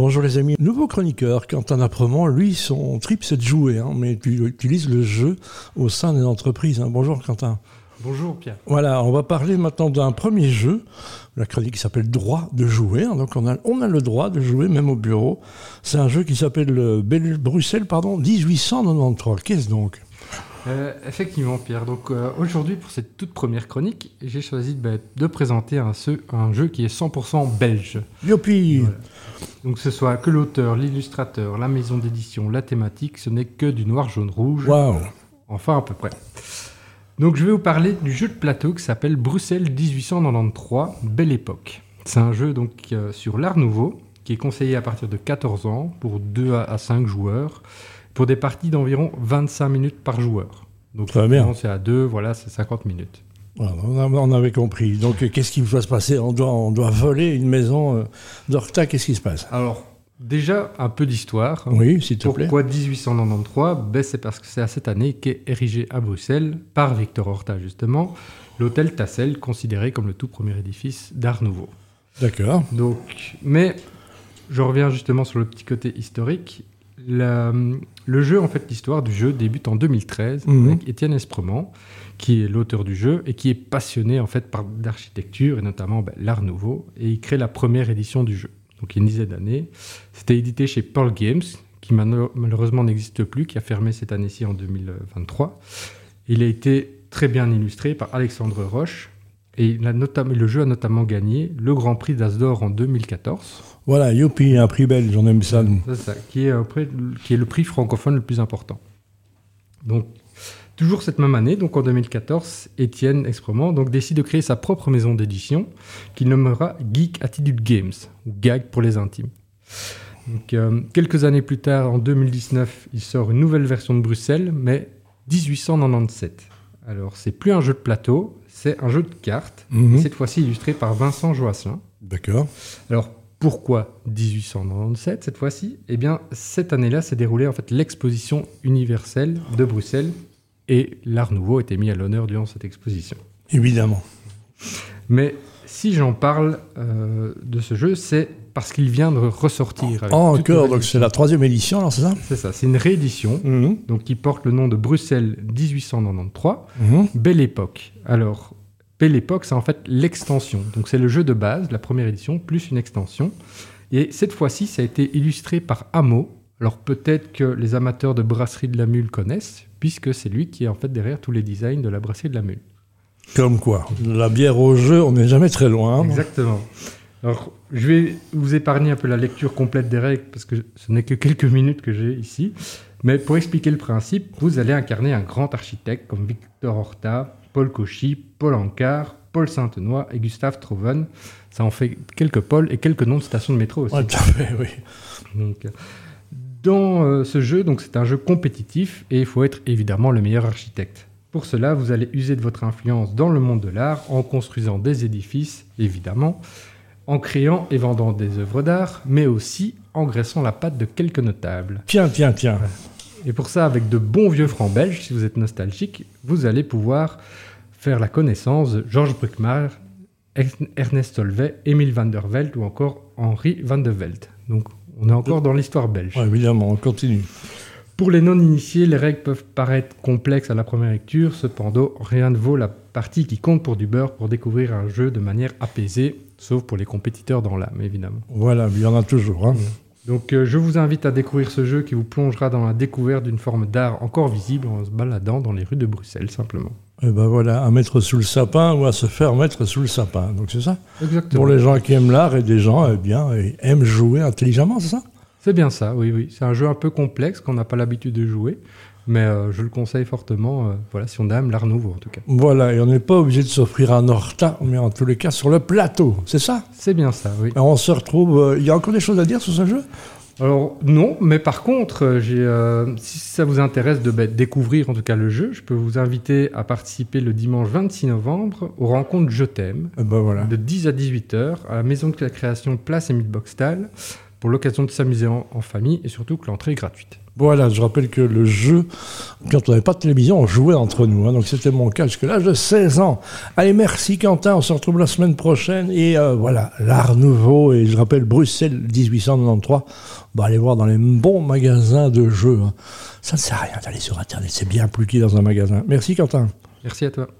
Bonjour les amis, nouveau chroniqueur, Quentin Apremont, lui son trip c'est de jouer, hein, mais tu utilises le jeu au sein d'une entreprise. Hein. Bonjour Quentin. Bonjour Pierre. Voilà, on va parler maintenant d'un premier jeu, la chronique qui s'appelle Droit de jouer. Hein. donc on a, on a le droit de jouer même au bureau. C'est un jeu qui s'appelle euh, Bruxelles pardon, 1893. Qu'est-ce donc euh, effectivement, Pierre. Donc euh, aujourd'hui, pour cette toute première chronique, j'ai choisi de, bah, présenter un, un, jeu qui est 100% belge. Youpi Donc ce soit que l'auteur, l'illustrateur, la maison d'édition, la thématique, ce n'est que du noir, jaune, rouge. Waouh Enfin, à peu près. Donc je vais vous parler du jeu de plateau qui s'appelle Bruxelles 1893, Belle Époque. C'est un jeu donc euh, sur l'art nouveau qui est conseillé à partir de 14 ans pour 2 à 5 joueurs pour des parties d'environ 25 minutes par joueur. Donc Très bien. c'est à 2, voilà, c'est 50 minutes. on avait compris. Donc qu'est-ce qui va se passer? On doit, on doit voler une maison euh, d'Orta, qu'est-ce qui se passe? Alors, déjà, un peu d'histoire. Oui, s'il te plaît. Pourquoi 1893 ben, C'est parce que c'est à cette année qu'est érigé à Bruxelles, par Victor Horta justement, l'hôtel Tassel, considéré comme le tout premier édifice d'Art Nouveau. D'accord. Donc, mais je reviens justement sur le petit côté historique le jeu, en fait, l'histoire du jeu débute en 2013 mhm. avec Étienne Esprement, qui est l'auteur du jeu et qui est passionné en fait par l'architecture et notamment ben, l'art nouveau. Et il crée la première édition du jeu. Donc il y a une dizaine d'années. C'était édité chez Pearl Games, qui malheureusement n'existe plus, qui a fermé cette année-ci en 2023. Il a été très bien illustré par Alexandre Roche. Et le jeu a notamment gagné le Grand Prix d'Asdor en 2014. Voilà, youpi, un prix belge, on aime ça. C'est ça, qui est, qui est le prix francophone le plus important. Donc, toujours cette même année, donc en 2014, Étienne Exprement donc, décide de créer sa propre maison d'édition qu'il nommera Geek Attitude Games, ou GAG pour les intimes. Donc, euh, quelques années plus tard, en 2019, il sort une nouvelle version de Bruxelles, mais 1897. Alors, c'est plus un jeu de plateau, c'est un jeu de cartes, mhm. cette fois-ci illustré par Vincent Joassin. D'accord. Alors, pourquoi 1897 cette fois-ci? Eh bien, cette année-là s'est déroulée en fait l'exposition universelle de Bruxelles et l'art nouveau était mis à l'honneur durant cette exposition. Évidemment. Mais si j'en parle euh, de ce jeu, c'est parce qu'il vient de ressortir. Oh, encore, donc c'est la troisième édition, alors c'est ça? C'est ça, c'est une réédition mhm. donc qui porte le nom de Bruxelles 1893, mhm. Belle époque. Alors, Belle Époque, c'est en fait l'extension. Donc c'est le jeu de base, la première édition, plus une extension. Et cette fois-ci, ça a été illustré par Amo. Alors peut-être que les amateurs de brasserie de la Mule connaissent, puisque c'est lui qui est en fait derrière tous les designs de la brasserie de la Mule. Comme quoi, la bière au jeu, on n'est jamais très loin. Exactement. Alors, je vais vous épargner un peu la lecture complète des règles, parce que ce n'est que quelques minutes que j'ai ici. Mais pour expliquer le principe, vous allez incarner un grand architecte comme Victor Horta, Paul Cauchy, Paul Ancard, Paul Saintenoy et Gustave Troven. Ça en fait quelques Paul et quelques noms de stations de métro aussi. oui. Donc, dans euh, ce jeu, donc c'est un jeu compétitif et il faut être évidemment le meilleur architecte. Pour cela, vous allez user de votre influence dans le monde de l'art en construisant des édifices, évidemment, en créant et vendant des œuvres d'art, mais aussi en graissant la patte de quelques notables. Tiens, tiens, tiens. Et pour ça, avec de bons vieux francs belges, si vous êtes nostalgique, vous allez pouvoir faire la connaissance de Georges Bruckmar, Ernest Solvay, Émile van der Velde ou encore Henri van de Velde. Donc on est encore dans l'histoire belge. évidemment, on continue. Pour les non-initiés, les règles peuvent paraître complexes à la première lecture, cependant, rien ne vaut la partie qui compte pour du beurre pour découvrir un jeu de manière apaisée, sauf pour les compétiteurs dans l'âme, évidemment. Voilà, il y en a toujours. Hein. Donc euh, je vous invite à découvrir ce jeu qui vous plongera dans la découverte d'une forme d'art encore visible en se baladant dans les rues de Bruxelles simplement. Et eh ben voilà, à mettre sous le sapin ou à se faire mettre sous le sapin. Donc c'est ça? Exactement. Pour les gens qui aiment l'art et des gens eh bien, aiment jouer intelligemment, c'est ça? C'est bien ça, oui, oui. C'est un jeu un peu complexe qu'on n'a pas l'habitude de jouer. Mais euh, je le conseille fortement, euh, voilà, si on aime l'art nouveau en tout cas. Voilà, et on n'est pas obligé de s'offrir un horta, mais en tous les cas sur le plateau, c'est ça? C'est bien ça, oui. on se retrouve. Euh, il y a encore des choses à dire sur ce jeu? Alors non, mais par contre, si ça vous intéresse de bah, découvrir en tout cas le jeu, je peux vous inviter à participer le dimanche 26 novembre aux rencontres Je t'aime, ben voilà. de 10 à 18 h à la maison de la création Place Émile Boxtal, pour l'occasion de s'amuser en famille et surtout que l'entrée est gratuite. Voilà, je rappelle que le jeu, quand on n'avait pas de télévision, on jouait entre nous. Hein, donc c'était mon cas jusque l'âge de 16 ans. Allez, merci Quentin, on se retrouve la semaine prochaine. Et euh, voilà, l'art nouveau, et je rappelle Bruxelles 1893. Bah, allez voir dans les bons magasins de jeux. Hein. Ça ne sert à rien d'aller sur Internet, c'est bien plus dans un magasin. Merci Quentin. Merci à toi.